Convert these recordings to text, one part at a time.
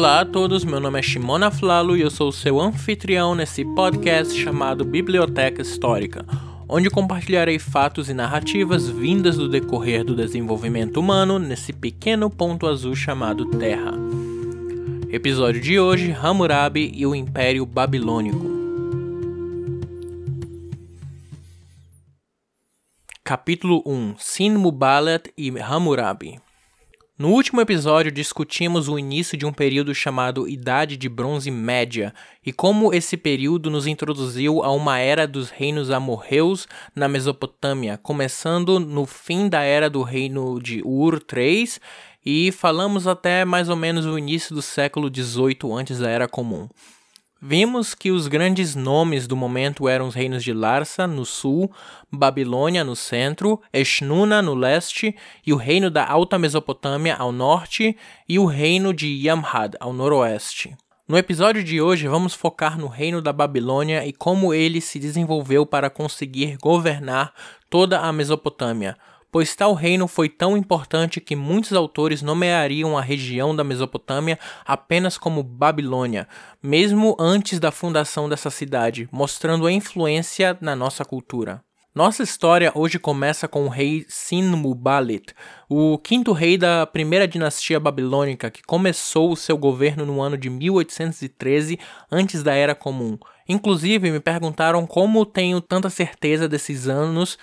Olá a todos, meu nome é Shimona Flalo e eu sou seu anfitrião nesse podcast chamado Biblioteca Histórica, onde compartilharei fatos e narrativas vindas do decorrer do desenvolvimento humano nesse pequeno ponto azul chamado Terra. Episódio de hoje: Hammurabi e o Império Babilônico. Capítulo 1 Sin Mubalat e Hammurabi no último episódio, discutimos o início de um período chamado Idade de Bronze Média e como esse período nos introduziu a uma era dos reinos amorreus na Mesopotâmia, começando no fim da era do reino de Ur III e falamos até mais ou menos o início do século XVIII antes da Era Comum. Vimos que os grandes nomes do momento eram os reinos de Larsa, no sul, Babilônia, no centro, Eshnuna, no leste, e o reino da Alta Mesopotâmia, ao norte, e o reino de Yamhad, ao noroeste. No episódio de hoje, vamos focar no reino da Babilônia e como ele se desenvolveu para conseguir governar toda a Mesopotâmia, pois tal reino foi tão importante que muitos autores nomeariam a região da Mesopotâmia apenas como Babilônia, mesmo antes da fundação dessa cidade, mostrando a influência na nossa cultura. Nossa história hoje começa com o rei Sin-Mubalit, o quinto rei da primeira dinastia babilônica, que começou o seu governo no ano de 1813, antes da Era Comum. Inclusive, me perguntaram como tenho tanta certeza desses anos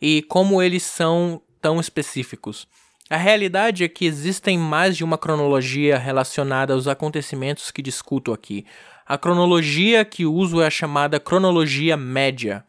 e como eles são tão específicos. A realidade é que existem mais de uma cronologia relacionada aos acontecimentos que discuto aqui. A cronologia que uso é a chamada cronologia média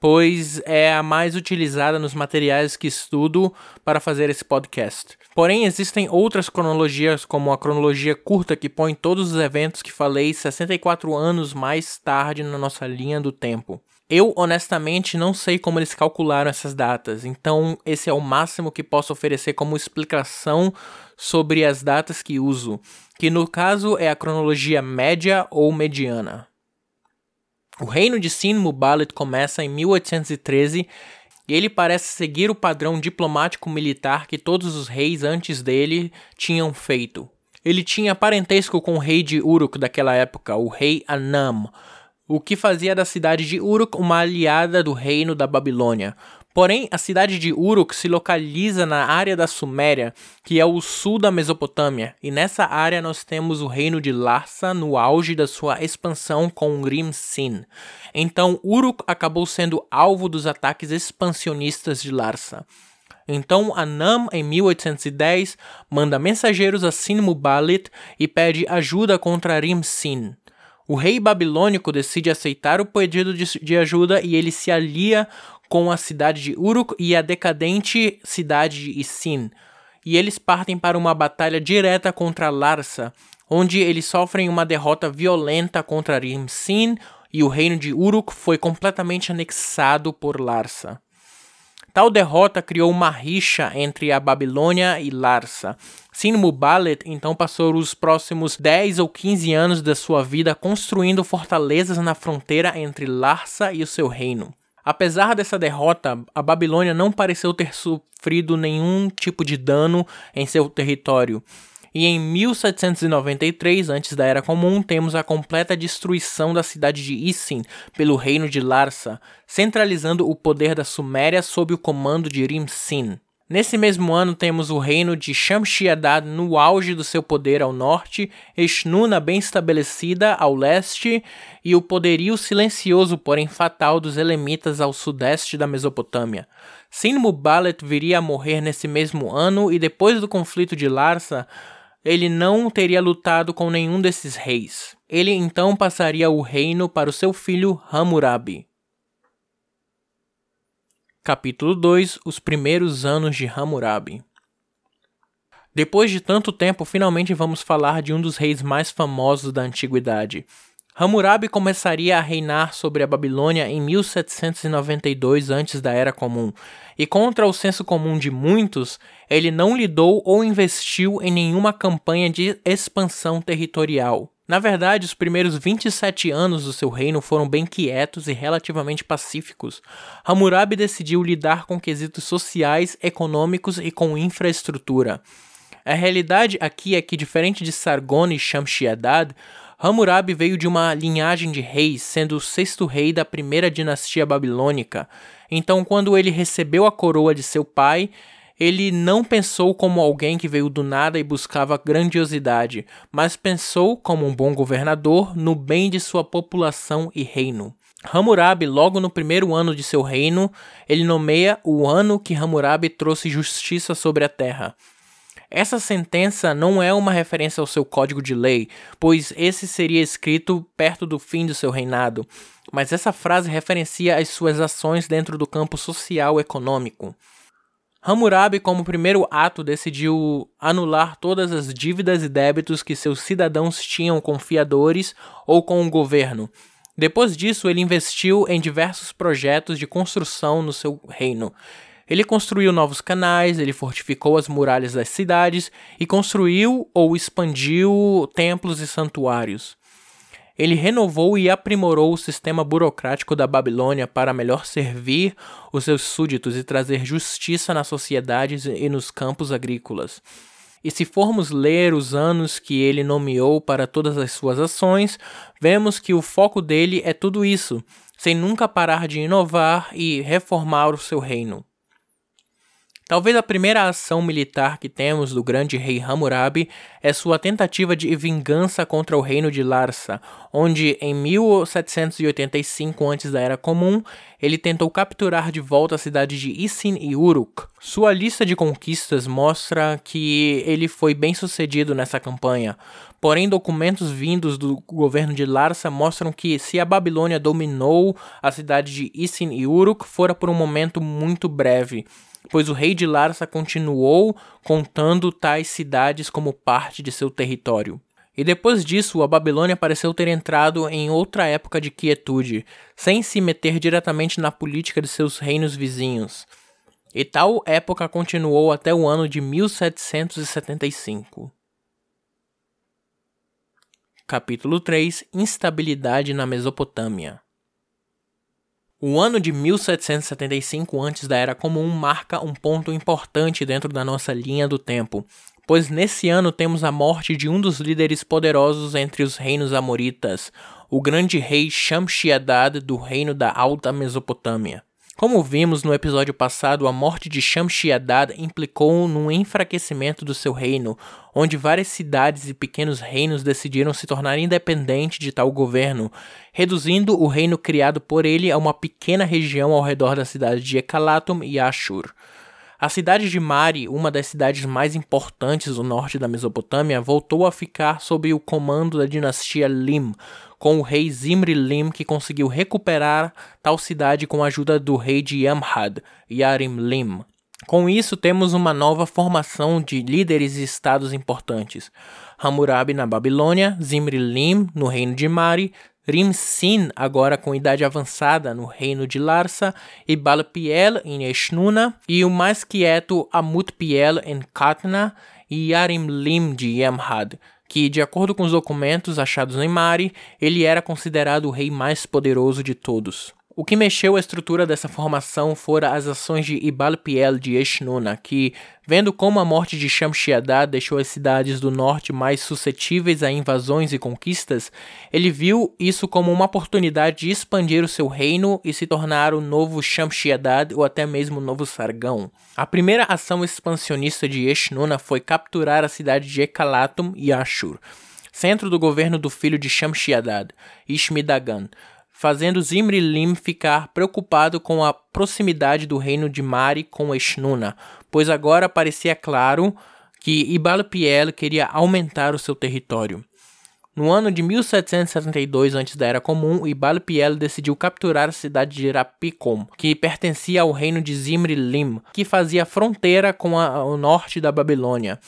pois é a mais utilizada nos materiais que estudo para fazer esse podcast. Porém, existem outras cronologias, como a cronologia curta, que põe todos os eventos que falei 64 anos mais tarde na nossa linha do tempo. Eu, honestamente, não sei como eles calcularam essas datas, então esse é o máximo que posso oferecer como explicação sobre as datas que uso, que no caso é a cronologia média ou mediana. O reino de Sin Mubalit começa em 1813 e ele parece seguir o padrão diplomático-militar que todos os reis antes dele tinham feito. Ele tinha parentesco com o rei de Uruk daquela época, o rei Anam, o que fazia da cidade de Uruk uma aliada do reino da Babilônia. Porém, a cidade de Uruk se localiza na área da Suméria, que é o sul da Mesopotâmia, e nessa área nós temos o reino de Larsa no auge da sua expansão com Rim-Sin. Então, Uruk acabou sendo alvo dos ataques expansionistas de Larsa. Então, Anam, em 1810, manda mensageiros a Sin-Mubalit e pede ajuda contra Rim-Sin. O rei babilônico decide aceitar o pedido de, de ajuda e ele se alia com a cidade de Uruk e a decadente cidade de Isin, e eles partem para uma batalha direta contra Larsa, onde eles sofrem uma derrota violenta contra Rim-Sin e o reino de Uruk foi completamente anexado por Larsa. Tal derrota criou uma rixa entre a Babilônia e Larsa. Sin-Mubalet então passou os próximos 10 ou 15 anos da sua vida construindo fortalezas na fronteira entre Larsa e o seu reino. Apesar dessa derrota, a Babilônia não pareceu ter sofrido nenhum tipo de dano em seu território. E em 1793, antes da Era Comum, temos a completa destruição da cidade de Isin pelo reino de Larsa, centralizando o poder da Suméria sob o comando de Rim-Sin. Nesse mesmo ano temos o reino de Shamshi-Adad no auge do seu poder ao norte, Eshnuna bem estabelecida ao leste e o poderio silencioso, porém fatal, dos Elemitas ao sudeste da Mesopotâmia. Sin-Mubalet viria a morrer nesse mesmo ano e depois do conflito de Larsa, ele não teria lutado com nenhum desses reis. Ele então passaria o reino para o seu filho Hammurabi. Capítulo 2 Os primeiros anos de Hammurabi Depois de tanto tempo, finalmente vamos falar de um dos reis mais famosos da antiguidade. Hammurabi começaria a reinar sobre a Babilônia em 1792 antes da Era Comum, e contra o senso comum de muitos, ele não lidou ou investiu em nenhuma campanha de expansão territorial. Na verdade, os primeiros 27 anos do seu reino foram bem quietos e relativamente pacíficos. Hammurabi decidiu lidar com quesitos sociais, econômicos e com infraestrutura. A realidade aqui é que, diferente de Sargon e Shamshi-Adad, Hammurabi veio de uma linhagem de reis, sendo o sexto rei da primeira dinastia babilônica. Então, quando ele recebeu a coroa de seu pai, ele não pensou como alguém que veio do nada e buscava grandiosidade, mas pensou, como um bom governador, no bem de sua população e reino. Hammurabi, logo no primeiro ano de seu reino, ele nomeia o ano que Hammurabi trouxe justiça sobre a terra. Essa sentença não é uma referência ao seu código de lei, pois esse seria escrito perto do fim do seu reinado, mas essa frase referencia as suas ações dentro do campo social econômico. Hammurabi, como primeiro ato, decidiu anular todas as dívidas e débitos que seus cidadãos tinham com fiadores ou com o governo. Depois disso, ele investiu em diversos projetos de construção no seu reino. Ele construiu novos canais, ele fortificou as muralhas das cidades e construiu ou expandiu templos e santuários. Ele renovou e aprimorou o sistema burocrático da Babilônia para melhor servir os seus súditos e trazer justiça nas sociedades e nos campos agrícolas. E se formos ler os anos que ele nomeou para todas as suas ações, vemos que o foco dele é tudo isso, sem nunca parar de inovar e reformar o seu reino. Talvez a primeira ação militar que temos do grande rei Hammurabi é sua tentativa de vingança contra o reino de Larsa, onde em 1785 a.C. da Era Comum, ele tentou capturar de volta a cidade de Isin e Uruk. Sua lista de conquistas mostra que ele foi bem sucedido nessa campanha, porém documentos vindos do governo de Larsa mostram que se a Babilônia dominou a cidade de Isin e Uruk, fora por um momento muito breve pois o rei de Larsa continuou contando tais cidades como parte de seu território. E depois disso, a Babilônia pareceu ter entrado em outra época de quietude, sem se meter diretamente na política de seus reinos vizinhos. E tal época continuou até o ano de 1775. Capítulo 3 Instabilidade na Mesopotâmia o ano de 1775 antes da Era Comum marca um ponto importante dentro da nossa linha do tempo, pois nesse ano temos a morte de um dos líderes poderosos entre os reinos amoritas, o grande rei Shamshi-Adad do reino da Alta Mesopotâmia. Como vimos no episódio passado, a morte de Shamshi-Adad implicou num enfraquecimento do seu reino, onde várias cidades e pequenos reinos decidiram se tornar independentes de tal governo, reduzindo o reino criado por ele a uma pequena região ao redor da cidade de Ekalatum e Ashur. A cidade de Mari, uma das cidades mais importantes do norte da Mesopotâmia, voltou a ficar sob o comando da dinastia Lim, com o rei Zimri Lim, que conseguiu recuperar tal cidade com a ajuda do rei de Yamhad, Yarim Lim. Com isso, temos uma nova formação de líderes e estados importantes. Hammurabi na Babilônia, Zimri Lim no reino de Mari, Rim-Sin, agora com idade avançada, no reino de Larsa, e Balpiel em Eshnuna, e o mais quieto Amutpiel em Katna, e Yarim-Lim de Yamhad, que, de acordo com os documentos achados em Mari, ele era considerado o rei mais poderoso de todos. O que mexeu a estrutura dessa formação foram as ações de Ibalpiel de Eshnuna, que, vendo como a morte de Shamshi-Adad deixou as cidades do norte mais suscetíveis a invasões e conquistas, ele viu isso como uma oportunidade de expandir o seu reino e se tornar o novo Shamshi-Adad ou até mesmo o novo Sargão. A primeira ação expansionista de Eshnuna foi capturar a cidade de Ekalatum e Ashur, centro do governo do filho de Shamshi-Adad, Ishmidagan, fazendo Zimri Lim ficar preocupado com a proximidade do reino de Mari com Eshnuna, pois agora parecia claro que Ibalpiel queria aumentar o seu território. No ano de 1772 antes da Era Comum, Ibalpiel decidiu capturar a cidade de Rapicom, que pertencia ao reino de Zimri Lim, que fazia fronteira com a, o norte da Babilônia.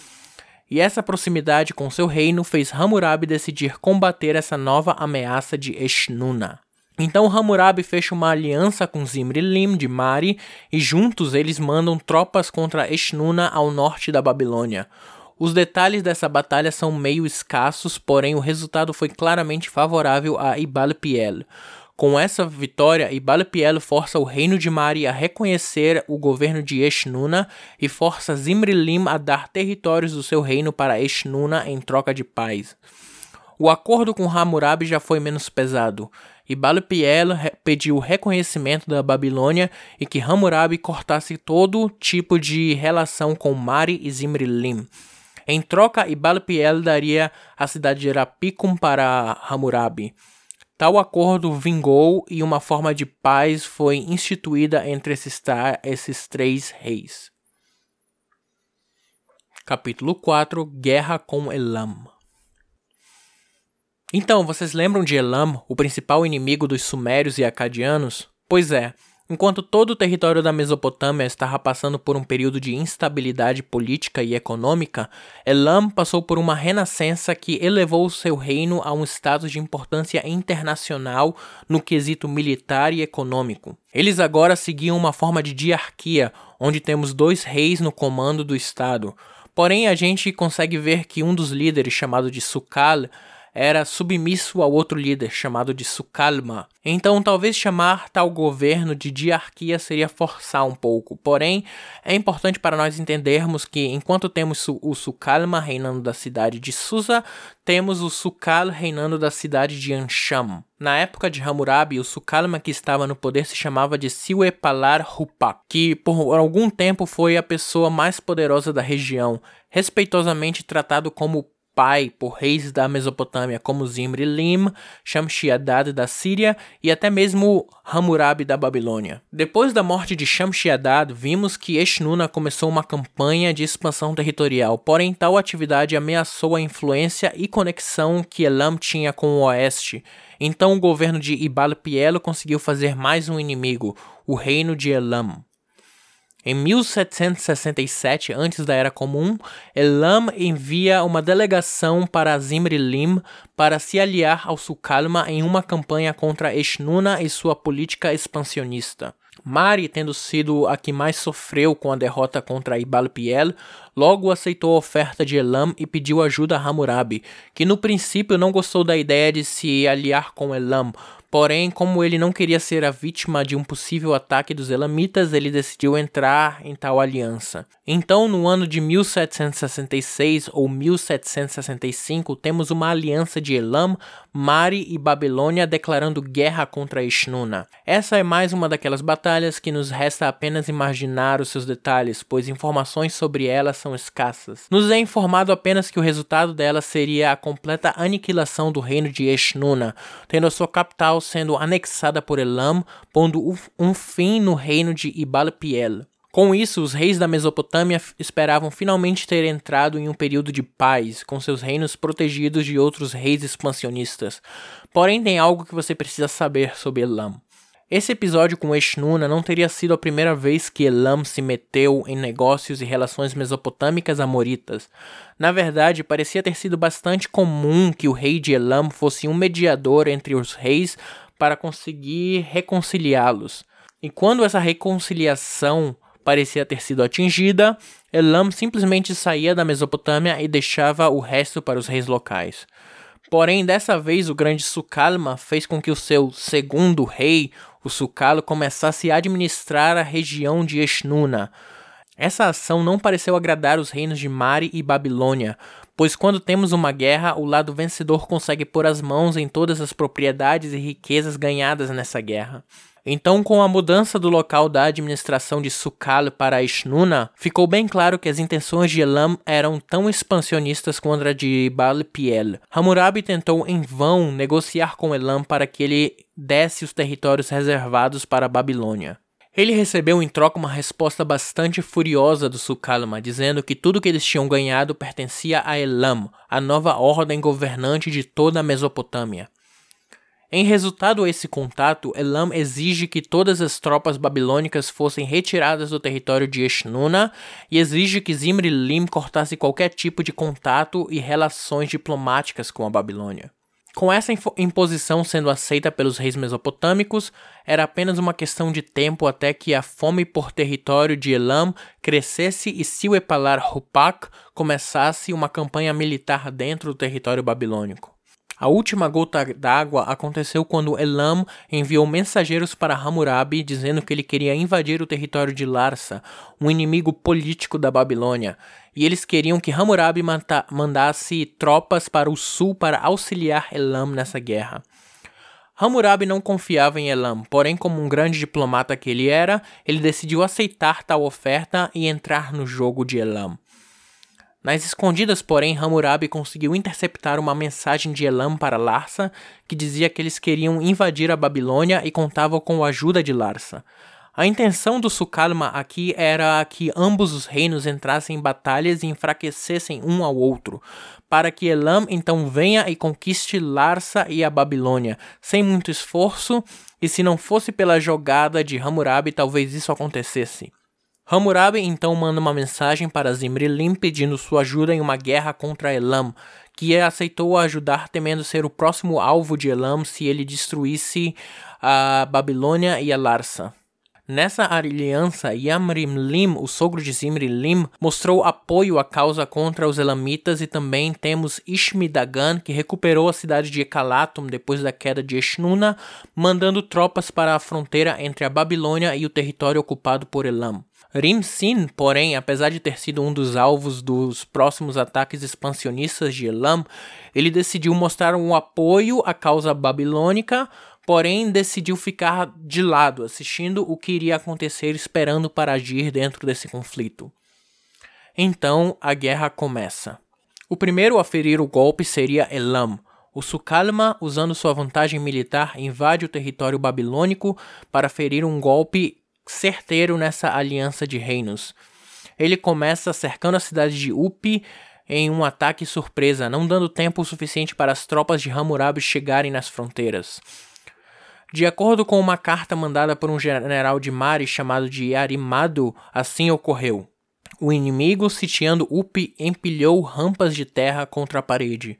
E essa proximidade com seu reino fez Hammurabi decidir combater essa nova ameaça de Eshnuna. Então Hammurabi fecha uma aliança com Zimri Lim de Mari e juntos eles mandam tropas contra Eshnuna ao norte da Babilônia. Os detalhes dessa batalha são meio escassos, porém o resultado foi claramente favorável a Ibalpiel. Com essa vitória, Ibalapiel força o reino de Mari a reconhecer o governo de Eshnuna e força Zimrilim a dar territórios do seu reino para Eshnuna em troca de paz. O acordo com Hammurabi já foi menos pesado. Ibalapiel pediu o reconhecimento da Babilônia e que Hammurabi cortasse todo tipo de relação com Mari e Zimrilim. Em troca, Ibalapiel daria a cidade de Rapicum para Hammurabi. Tal acordo vingou e uma forma de paz foi instituída entre esses, esses três reis. Capítulo 4 Guerra com Elam Então, vocês lembram de Elam, o principal inimigo dos sumérios e acadianos? Pois é, Enquanto todo o território da Mesopotâmia estava passando por um período de instabilidade política e econômica, Elam passou por uma renascença que elevou seu reino a um status de importância internacional no quesito militar e econômico. Eles agora seguiam uma forma de diarquia, onde temos dois reis no comando do estado. Porém, a gente consegue ver que um dos líderes, chamado de Sukal, era submisso ao outro líder, chamado de Sukalma. Então, talvez chamar tal governo de diarquia seria forçar um pouco. Porém, é importante para nós entendermos que, enquanto temos o Sukalma reinando da cidade de Susa, temos o Sukal reinando da cidade de Ansham. Na época de Hammurabi, o Sukalma que estava no poder se chamava de Siwepalar Rupak, que por algum tempo foi a pessoa mais poderosa da região, respeitosamente tratado como pai por reis da Mesopotâmia como Zimri Lim, Shamshi-Adad da Síria e até mesmo Hammurabi da Babilônia. Depois da morte de Shamshi-Adad, vimos que Eshnuna começou uma campanha de expansão territorial, porém tal atividade ameaçou a influência e conexão que Elam tinha com o oeste. Então o governo de Ibal Pielo conseguiu fazer mais um inimigo, o reino de Elam. Em 1767, antes da Era Comum, Elam envia uma delegação para Zimri-Lim para se aliar ao Sukalma em uma campanha contra Eshnuna e sua política expansionista. Mari, tendo sido a que mais sofreu com a derrota contra Ibal-Piel, logo aceitou a oferta de Elam e pediu ajuda a Hammurabi, que no princípio não gostou da ideia de se aliar com Elam, Porém, como ele não queria ser a vítima de um possível ataque dos Elamitas, ele decidiu entrar em tal aliança. Então, no ano de 1766 ou 1765, temos uma aliança de Elam, Mari e Babilônia declarando guerra contra Eshnuna. Essa é mais uma daquelas batalhas que nos resta apenas imaginar os seus detalhes, pois informações sobre ela são escassas. Nos é informado apenas que o resultado dela seria a completa aniquilação do reino de Eshnuna, tendo a sua capital sendo anexada por Elam, pondo um fim no reino de Ibal-Piel. Com isso, os reis da Mesopotâmia esperavam finalmente ter entrado em um período de paz, com seus reinos protegidos de outros reis expansionistas. Porém, tem algo que você precisa saber sobre Elam. Esse episódio com Eshnuna não teria sido a primeira vez que Elam se meteu em negócios e relações mesopotâmicas amoritas. Na verdade, parecia ter sido bastante comum que o rei de Elam fosse um mediador entre os reis para conseguir reconciliá-los. E quando essa reconciliação parecia ter sido atingida, Elam simplesmente saía da Mesopotâmia e deixava o resto para os reis locais. Porém, dessa vez o grande Sukalma fez com que o seu segundo rei, o Sukalo, começasse a administrar a região de Eshnuna. Essa ação não pareceu agradar os reinos de Mari e Babilônia, pois quando temos uma guerra, o lado vencedor consegue pôr as mãos em todas as propriedades e riquezas ganhadas nessa guerra. Então, com a mudança do local da administração de Sukal para Ishnuna, ficou bem claro que as intenções de Elam eram tão expansionistas quanto a de Baal-Piel. Hammurabi tentou em vão negociar com Elam para que ele desse os territórios reservados para a Babilônia. Ele recebeu em troca uma resposta bastante furiosa do Sukalma, dizendo que tudo que eles tinham ganhado pertencia a Elam, a nova ordem governante de toda a Mesopotâmia. Em resultado a esse contato, Elam exige que todas as tropas babilônicas fossem retiradas do território de Eshnuna e exige que Zimri-Lim cortasse qualquer tipo de contato e relações diplomáticas com a Babilônia. Com essa imposição sendo aceita pelos reis mesopotâmicos, era apenas uma questão de tempo até que a fome por território de Elam crescesse e Siwepalar Hupak começasse uma campanha militar dentro do território babilônico. A última gota d'água aconteceu quando Elam enviou mensageiros para Hammurabi dizendo que ele queria invadir o território de Larsa, um inimigo político da Babilônia, e eles queriam que Hammurabi mandasse tropas para o sul para auxiliar Elam nessa guerra. Hammurabi não confiava em Elam, porém, como um grande diplomata que ele era, ele decidiu aceitar tal oferta e entrar no jogo de Elam. Nas escondidas, porém, Hammurabi conseguiu interceptar uma mensagem de Elam para Larsa que dizia que eles queriam invadir a Babilônia e contavam com a ajuda de Larsa. A intenção do Sukalma aqui era que ambos os reinos entrassem em batalhas e enfraquecessem um ao outro, para que Elam então venha e conquiste Larsa e a Babilônia, sem muito esforço, e se não fosse pela jogada de Hammurabi, talvez isso acontecesse. Hammurabi então manda uma mensagem para Zimrilim pedindo sua ajuda em uma guerra contra Elam, que aceitou ajudar temendo ser o próximo alvo de Elam se ele destruísse a Babilônia e a Larsa. Nessa aliança, Yamrim-Lim, o sogro de Zimri-Lim, mostrou apoio à causa contra os Elamitas e também temos Ishmi-Dagan, que recuperou a cidade de Ekalatum depois da queda de Eshnuna, mandando tropas para a fronteira entre a Babilônia e o território ocupado por Elam. Rim-Sin, porém, apesar de ter sido um dos alvos dos próximos ataques expansionistas de Elam, ele decidiu mostrar um apoio à causa babilônica, porém decidiu ficar de lado, assistindo o que iria acontecer, esperando para agir dentro desse conflito. Então a guerra começa. O primeiro a ferir o golpe seria Elam. O Sukalma, usando sua vantagem militar, invade o território babilônico para ferir um golpe certeiro nessa aliança de reinos. Ele começa cercando a cidade de Upi em um ataque surpresa, não dando tempo suficiente para as tropas de Hammurabi chegarem nas fronteiras. De acordo com uma carta mandada por um general de Mari chamado de Arimado, assim ocorreu. O inimigo, sitiando Upi, empilhou rampas de terra contra a parede.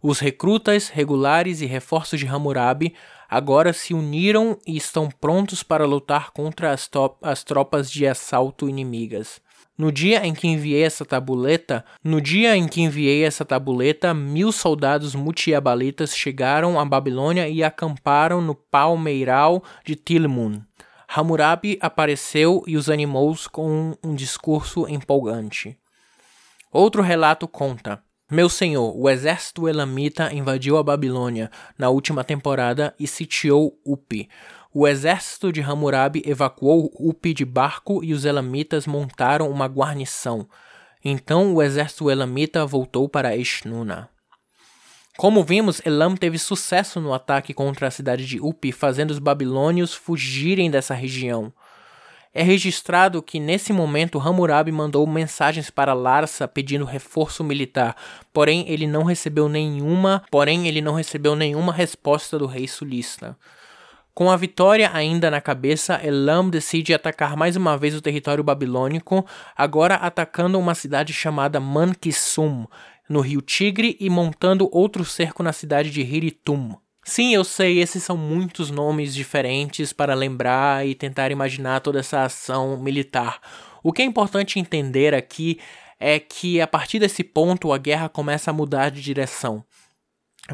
Os recrutas regulares e reforços de Hammurabi agora se uniram e estão prontos para lutar contra as, as tropas de assalto inimigas. No dia em que enviei essa tabuleta, no dia em que enviei essa tabuleta, mil soldados mutiabalitas chegaram à Babilônia e acamparam no palmeiral de Tilmun. Hammurabi apareceu e os animou com um discurso empolgante. Outro relato conta: meu senhor, o exército elamita invadiu a Babilônia na última temporada e sitiou Upi. O exército de Hammurabi evacuou Upi de barco e os elamitas montaram uma guarnição. Então o exército elamita voltou para Eshnuna. Como vimos, Elam teve sucesso no ataque contra a cidade de Upi, fazendo os babilônios fugirem dessa região. É registrado que nesse momento Hammurabi mandou mensagens para Larsa pedindo reforço militar, porém ele não recebeu nenhuma, porém ele não recebeu nenhuma resposta do rei sulista. Com a vitória ainda na cabeça, Elam decide atacar mais uma vez o território babilônico, agora atacando uma cidade chamada Mankissum, no rio Tigre, e montando outro cerco na cidade de Hiritum. Sim, eu sei, esses são muitos nomes diferentes para lembrar e tentar imaginar toda essa ação militar. O que é importante entender aqui é que a partir desse ponto a guerra começa a mudar de direção.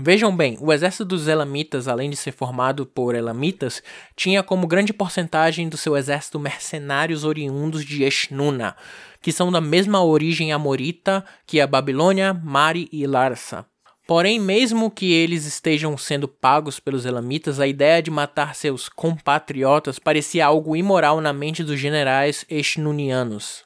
Vejam bem, o exército dos Elamitas, além de ser formado por Elamitas, tinha como grande porcentagem do seu exército mercenários oriundos de Eshnuna, que são da mesma origem amorita que a Babilônia, Mari e Larsa. Porém, mesmo que eles estejam sendo pagos pelos elamitas, a ideia de matar seus compatriotas parecia algo imoral na mente dos generais eshnunianos.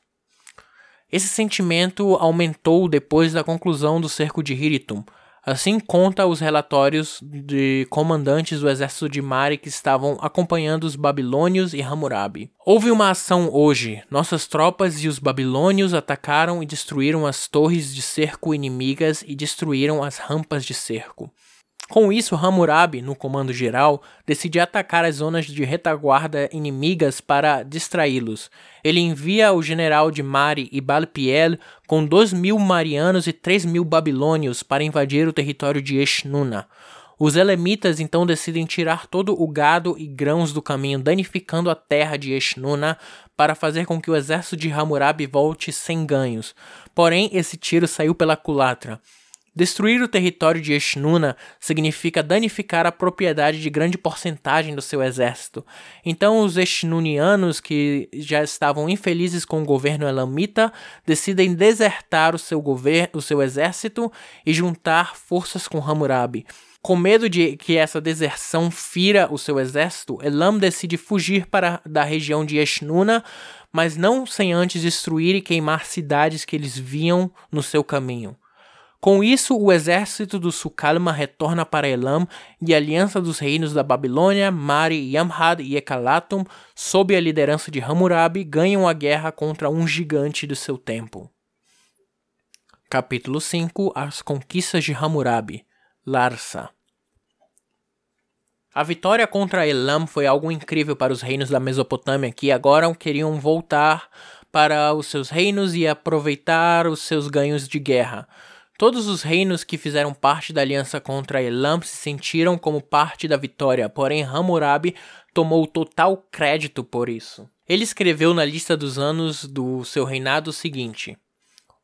Esse sentimento aumentou depois da conclusão do cerco de Hiritum, Assim conta os relatórios de comandantes do exército de Mari que estavam acompanhando os babilônios e Hammurabi. Houve uma ação hoje. Nossas tropas e os babilônios atacaram e destruíram as torres de cerco inimigas e destruíram as rampas de cerco. Com isso, Hammurabi, no comando geral, decide atacar as zonas de retaguarda inimigas para distraí-los. Ele envia o general de Mari e Balpiel com dois mil marianos e três mil babilônios para invadir o território de Eshnuna. Os elemitas então decidem tirar todo o gado e grãos do caminho, danificando a terra de Eshnuna para fazer com que o exército de Hammurabi volte sem ganhos. Porém, esse tiro saiu pela culatra. Destruir o território de Eshnuna significa danificar a propriedade de grande porcentagem do seu exército. Então, os Eshnunianos, que já estavam infelizes com o governo elamita, decidem desertar o seu, o seu exército e juntar forças com Hammurabi. Com medo de que essa deserção fira o seu exército, Elam decide fugir para da região de Eshnuna, mas não sem antes destruir e queimar cidades que eles viam no seu caminho. Com isso, o exército do Sukalma retorna para Elam e a aliança dos reinos da Babilônia, Mari, Yamhad e Ekalatum, sob a liderança de Hammurabi, ganham a guerra contra um gigante do seu tempo. Capítulo 5 As conquistas de Hammurabi Larsa a vitória contra Elam foi algo incrível para os reinos da Mesopotâmia, que agora queriam voltar para os seus reinos e aproveitar os seus ganhos de guerra. Todos os reinos que fizeram parte da aliança contra Elam se sentiram como parte da vitória, porém Hammurabi tomou total crédito por isso. Ele escreveu na lista dos anos do seu reinado o seguinte: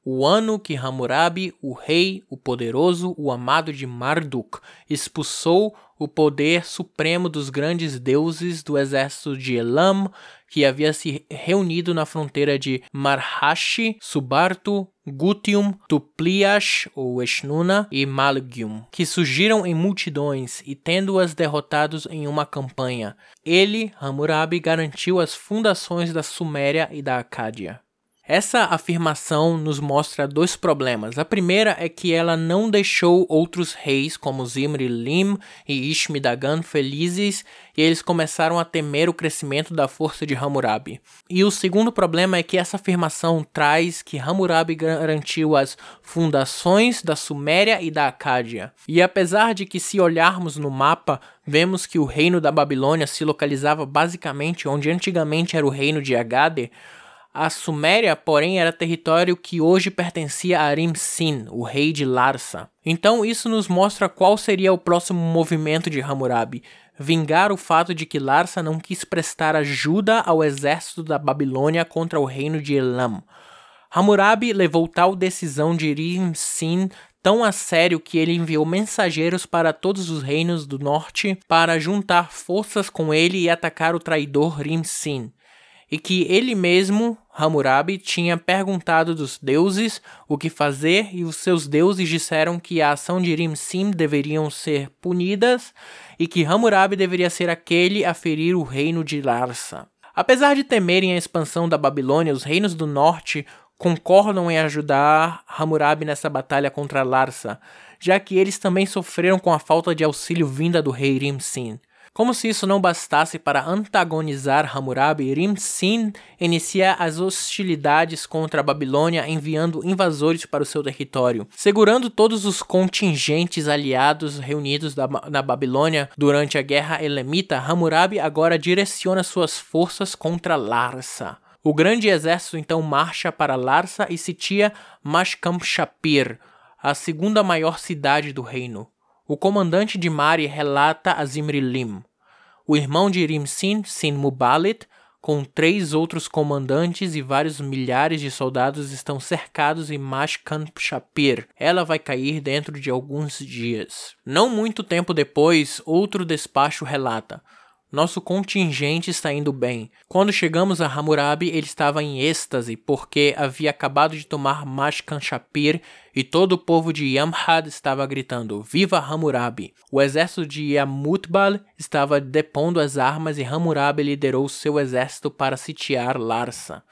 o ano que Hammurabi, o rei, o poderoso, o amado de Marduk, expulsou o poder supremo dos grandes deuses do exército de Elam, que havia se reunido na fronteira de Marhashi, Subartu, Gutium, Tupliash ou Eshnuna e Malgium, que surgiram em multidões e tendo-as derrotados em uma campanha. Ele, Hammurabi, garantiu as fundações da Suméria e da Acádia. Essa afirmação nos mostra dois problemas. A primeira é que ela não deixou outros reis como Zimri Lim e Ishmi-Dagan felizes e eles começaram a temer o crescimento da força de Hammurabi. E o segundo problema é que essa afirmação traz que Hammurabi garantiu as fundações da Suméria e da Acádia. E apesar de que se olharmos no mapa, vemos que o reino da Babilônia se localizava basicamente onde antigamente era o reino de Agade, a Suméria, porém, era território que hoje pertencia a Rim-Sin, o rei de Larsa. Então, isso nos mostra qual seria o próximo movimento de Hammurabi: vingar o fato de que Larsa não quis prestar ajuda ao exército da Babilônia contra o reino de Elam. Hammurabi levou tal decisão de Rim-Sin tão a sério que ele enviou mensageiros para todos os reinos do norte para juntar forças com ele e atacar o traidor Rim-Sin e que ele mesmo, Hammurabi, tinha perguntado dos deuses o que fazer e os seus deuses disseram que a ação de Rim-Sim deveriam ser punidas e que Hammurabi deveria ser aquele a ferir o reino de Larsa. Apesar de temerem a expansão da Babilônia, os reinos do norte concordam em ajudar Hammurabi nessa batalha contra Larsa, já que eles também sofreram com a falta de auxílio vinda do rei Rim-Sin. Como se isso não bastasse para antagonizar Hammurabi, Rim-Sin inicia as hostilidades contra a Babilônia enviando invasores para o seu território. Segurando todos os contingentes aliados reunidos da, na Babilônia durante a Guerra Elamita, Hammurabi agora direciona suas forças contra Larsa. O grande exército então marcha para Larsa e sitia Mashkamshapir, a segunda maior cidade do reino. O comandante de Mari relata a Zimrilim. O irmão de Rimsin, Sin Mubalit, com três outros comandantes e vários milhares de soldados estão cercados em Mashkan Shapir. Ela vai cair dentro de alguns dias. Não muito tempo depois, outro despacho relata: nosso contingente está indo bem. Quando chegamos a Hammurabi, ele estava em êxtase porque havia acabado de tomar Mashkan Shapir e todo o povo de Yamhad estava gritando: Viva Hammurabi! O exército de Yamutbal estava depondo as armas e Hammurabi liderou seu exército para sitiar Larsa.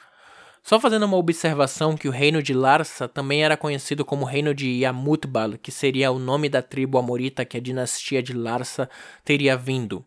Só fazendo uma observação que o reino de Larsa também era conhecido como reino de Yamutbal, que seria o nome da tribo amorita que a dinastia de Larsa teria vindo.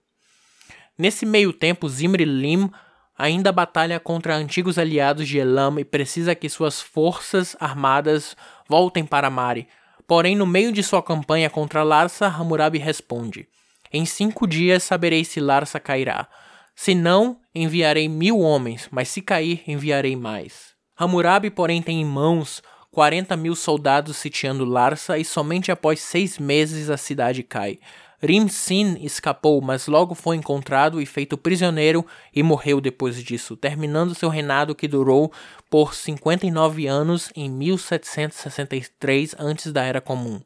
Nesse meio tempo, Zimri Lim ainda batalha contra antigos aliados de Elam e precisa que suas forças armadas voltem para Mari. Porém, no meio de sua campanha contra Larsa, Hammurabi responde: Em cinco dias saberei se Larsa cairá. Se não, enviarei mil homens, mas se cair, enviarei mais. Hammurabi, porém, tem em mãos 40 mil soldados sitiando Larsa e somente após seis meses a cidade cai. Rim-Sin escapou, mas logo foi encontrado e feito prisioneiro e morreu depois disso, terminando seu reinado que durou por 59 anos em 1763 antes da Era Comum.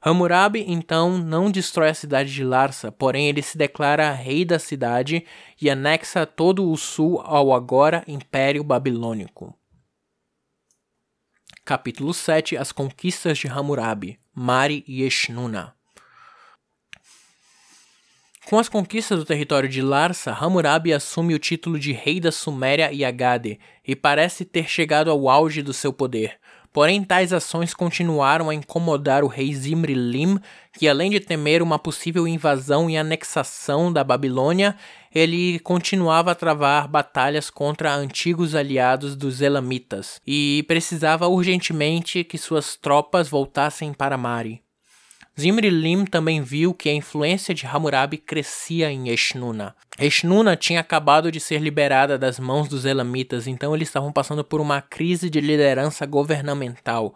Hammurabi então não destrói a cidade de Larsa, porém ele se declara rei da cidade e anexa todo o sul ao agora Império Babilônico. Capítulo 7 As conquistas de Hammurabi Mari e Eshnuna com as conquistas do território de Larsa, Hammurabi assume o título de rei da Suméria e Agade e parece ter chegado ao auge do seu poder. Porém, tais ações continuaram a incomodar o rei Zimri-Lim, que além de temer uma possível invasão e anexação da Babilônia, ele continuava a travar batalhas contra antigos aliados dos Elamitas e precisava urgentemente que suas tropas voltassem para Mari. Zimri Lim também viu que a influência de Hammurabi crescia em Eshnuna. Eshnuna tinha acabado de ser liberada das mãos dos Elamitas, então eles estavam passando por uma crise de liderança governamental,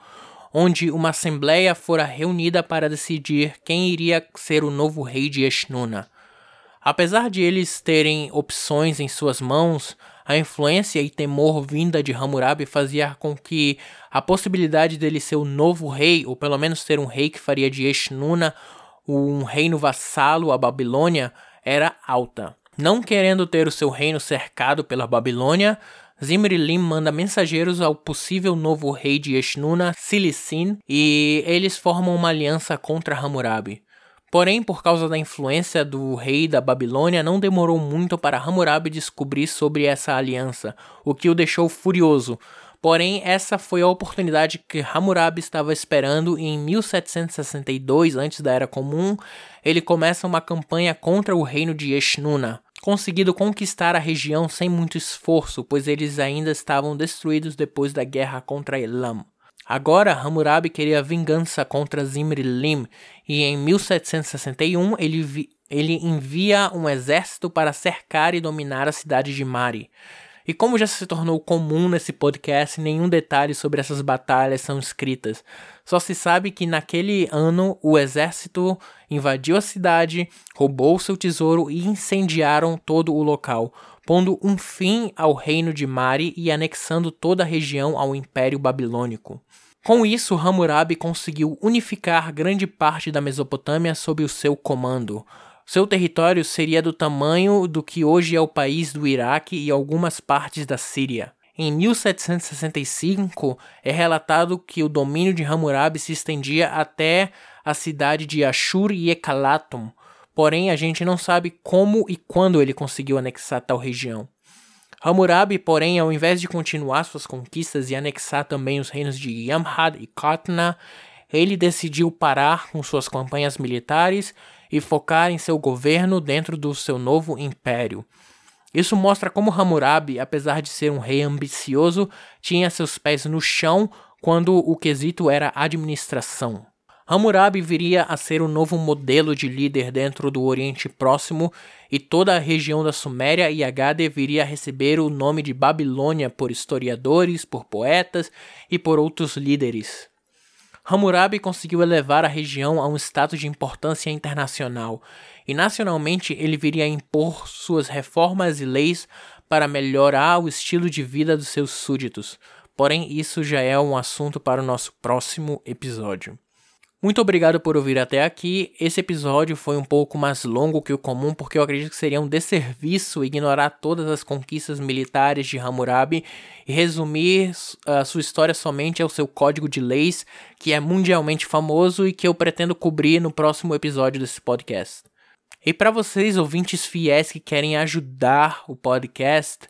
onde uma assembleia fora reunida para decidir quem iria ser o novo rei de Eshnuna. Apesar de eles terem opções em suas mãos, a influência e temor vinda de Hammurabi fazia com que a possibilidade dele ser o novo rei, ou pelo menos ser um rei que faria de Eshnuna um reino vassalo à Babilônia, era alta. Não querendo ter o seu reino cercado pela Babilônia, Zimri-Lim manda mensageiros ao possível novo rei de Eshnuna, Silicin, e eles formam uma aliança contra Hammurabi. Porém, por causa da influência do rei da Babilônia, não demorou muito para Hammurabi descobrir sobre essa aliança, o que o deixou furioso. Porém, essa foi a oportunidade que Hammurabi estava esperando e em 1762, antes da Era Comum, ele começa uma campanha contra o reino de Eshnuna, conseguindo conquistar a região sem muito esforço, pois eles ainda estavam destruídos depois da guerra contra Elam. Agora, Hammurabi queria vingança contra Zimri-Lim e em 1761 ele, ele envia um exército para cercar e dominar a cidade de Mari. E como já se tornou comum nesse podcast, nenhum detalhe sobre essas batalhas são escritas. Só se sabe que naquele ano o exército invadiu a cidade, roubou seu tesouro e incendiaram todo o local, pondo um fim ao reino de Mari e anexando toda a região ao Império Babilônico. Com isso, Hammurabi conseguiu unificar grande parte da Mesopotâmia sob o seu comando. Seu território seria do tamanho do que hoje é o país do Iraque e algumas partes da Síria. Em 1765, é relatado que o domínio de Hammurabi se estendia até a cidade de Ashur e Ekalatum, porém a gente não sabe como e quando ele conseguiu anexar tal região. Hammurabi, porém, ao invés de continuar suas conquistas e anexar também os reinos de Yamhad e Katna, ele decidiu parar com suas campanhas militares e focar em seu governo dentro do seu novo império. Isso mostra como Hammurabi, apesar de ser um rei ambicioso, tinha seus pés no chão quando o quesito era administração. Hammurabi viria a ser o novo modelo de líder dentro do Oriente Próximo e toda a região da Suméria e Agade viria a receber o nome de Babilônia por historiadores, por poetas e por outros líderes. Hammurabi conseguiu elevar a região a um status de importância internacional, e nacionalmente ele viria a impor suas reformas e leis para melhorar o estilo de vida dos seus súditos. Porém, isso já é um assunto para o nosso próximo episódio. Muito obrigado por ouvir até aqui. Esse episódio foi um pouco mais longo que o comum, porque eu acredito que seria um desserviço ignorar todas as conquistas militares de Hammurabi e resumir a sua história somente ao seu código de leis, que é mundialmente famoso e que eu pretendo cobrir no próximo episódio desse podcast. E para vocês, ouvintes fiéis que querem ajudar o podcast,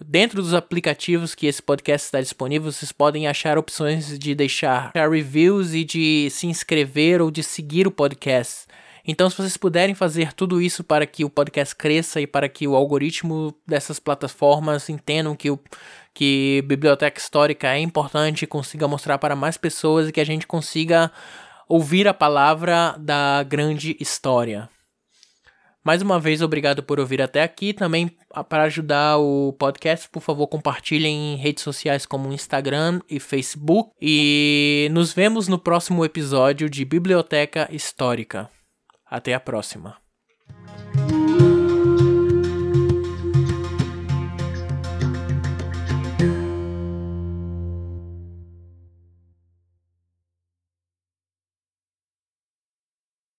Dentro dos aplicativos que esse podcast está disponível, vocês podem achar opções de deixar reviews e de se inscrever ou de seguir o podcast. Então, se vocês puderem fazer tudo isso para que o podcast cresça e para que o algoritmo dessas plataformas entendam que, o, que biblioteca histórica é importante, consiga mostrar para mais pessoas e que a gente consiga ouvir a palavra da grande história. Mais uma vez, obrigado por ouvir até aqui. Também, para ajudar o podcast, por favor, compartilhem em redes sociais como Instagram e Facebook. E nos vemos no próximo episódio de Biblioteca Histórica. Até a próxima.